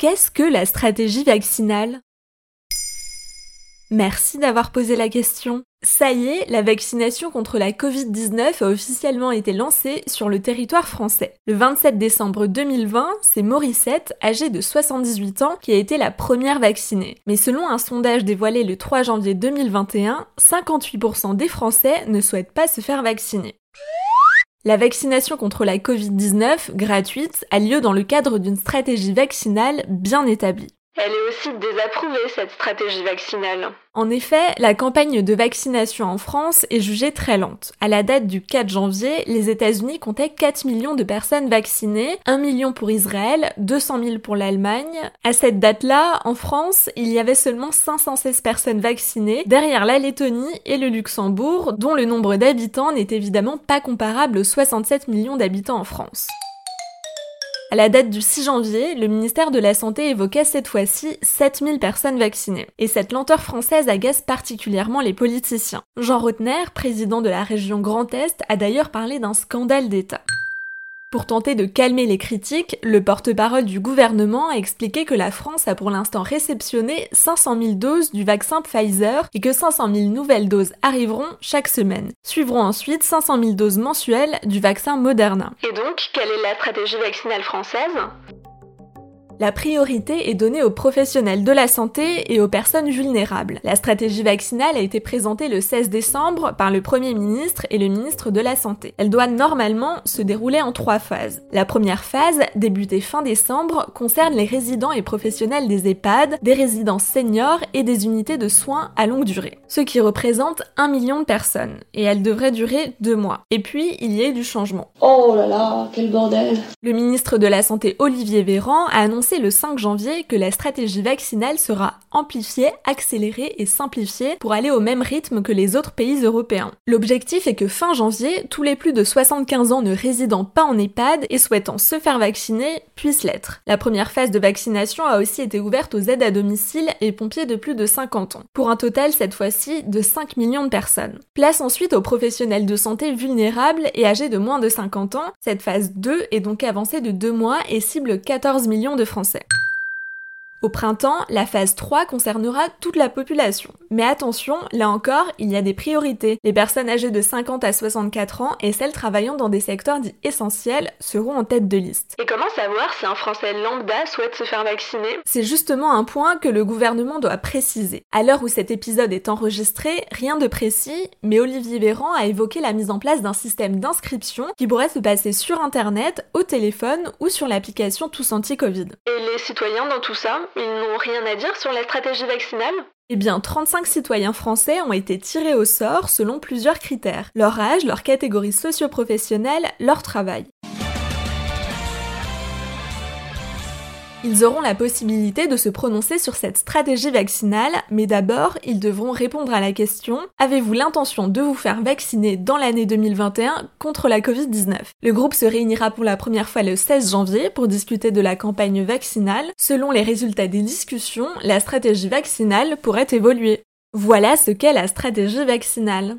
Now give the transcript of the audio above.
Qu'est-ce que la stratégie vaccinale? Merci d'avoir posé la question. Ça y est, la vaccination contre la Covid-19 a officiellement été lancée sur le territoire français. Le 27 décembre 2020, c'est Morissette, âgée de 78 ans, qui a été la première vaccinée. Mais selon un sondage dévoilé le 3 janvier 2021, 58% des Français ne souhaitent pas se faire vacciner. La vaccination contre la Covid-19, gratuite, a lieu dans le cadre d'une stratégie vaccinale bien établie. Elle est aussi désapprouvée, cette stratégie vaccinale. En effet, la campagne de vaccination en France est jugée très lente. À la date du 4 janvier, les États-Unis comptaient 4 millions de personnes vaccinées, 1 million pour Israël, 200 000 pour l'Allemagne. À cette date-là, en France, il y avait seulement 516 personnes vaccinées, derrière la Lettonie et le Luxembourg, dont le nombre d'habitants n'est évidemment pas comparable aux 67 millions d'habitants en France. À la date du 6 janvier, le ministère de la Santé évoquait cette fois-ci 7000 personnes vaccinées. Et cette lenteur française agace particulièrement les politiciens. Jean Rotner, président de la région Grand Est, a d'ailleurs parlé d'un scandale d'État. Pour tenter de calmer les critiques, le porte-parole du gouvernement a expliqué que la France a pour l'instant réceptionné 500 000 doses du vaccin Pfizer et que 500 000 nouvelles doses arriveront chaque semaine. Suivront ensuite 500 000 doses mensuelles du vaccin Moderna. Et donc, quelle est la stratégie vaccinale française? La priorité est donnée aux professionnels de la santé et aux personnes vulnérables. La stratégie vaccinale a été présentée le 16 décembre par le Premier ministre et le ministre de la Santé. Elle doit normalement se dérouler en trois phases. La première phase, débutée fin décembre, concerne les résidents et professionnels des EHPAD, des résidences seniors et des unités de soins à longue durée, ce qui représente un million de personnes, et elle devrait durer deux mois. Et puis, il y a du changement. Oh là là, quel bordel Le ministre de la Santé Olivier Véran a annoncé le 5 janvier que la stratégie vaccinale sera amplifiée, accélérée et simplifiée pour aller au même rythme que les autres pays européens. L'objectif est que fin janvier, tous les plus de 75 ans ne résidant pas en EHPAD et souhaitant se faire vacciner puissent l'être. La première phase de vaccination a aussi été ouverte aux aides à domicile et pompiers de plus de 50 ans, pour un total cette fois-ci de 5 millions de personnes. Place ensuite aux professionnels de santé vulnérables et âgés de moins de 50 ans. Cette phase 2 est donc avancée de 2 mois et cible 14 millions de Français au printemps, la phase 3 concernera toute la population. Mais attention, là encore, il y a des priorités. Les personnes âgées de 50 à 64 ans et celles travaillant dans des secteurs dits essentiels seront en tête de liste. Et comment savoir si un Français lambda souhaite se faire vacciner? C'est justement un point que le gouvernement doit préciser. À l'heure où cet épisode est enregistré, rien de précis, mais Olivier Véran a évoqué la mise en place d'un système d'inscription qui pourrait se passer sur Internet, au téléphone ou sur l'application Tous Anti-Covid. Et les citoyens dans tout ça ils n'ont rien à dire sur la stratégie vaccinale? Eh bien, 35 citoyens français ont été tirés au sort selon plusieurs critères. Leur âge, leur catégorie socio-professionnelle, leur travail. Ils auront la possibilité de se prononcer sur cette stratégie vaccinale, mais d'abord, ils devront répondre à la question Avez-vous l'intention de vous faire vacciner dans l'année 2021 contre la Covid-19 Le groupe se réunira pour la première fois le 16 janvier pour discuter de la campagne vaccinale. Selon les résultats des discussions, la stratégie vaccinale pourrait évoluer. Voilà ce qu'est la stratégie vaccinale.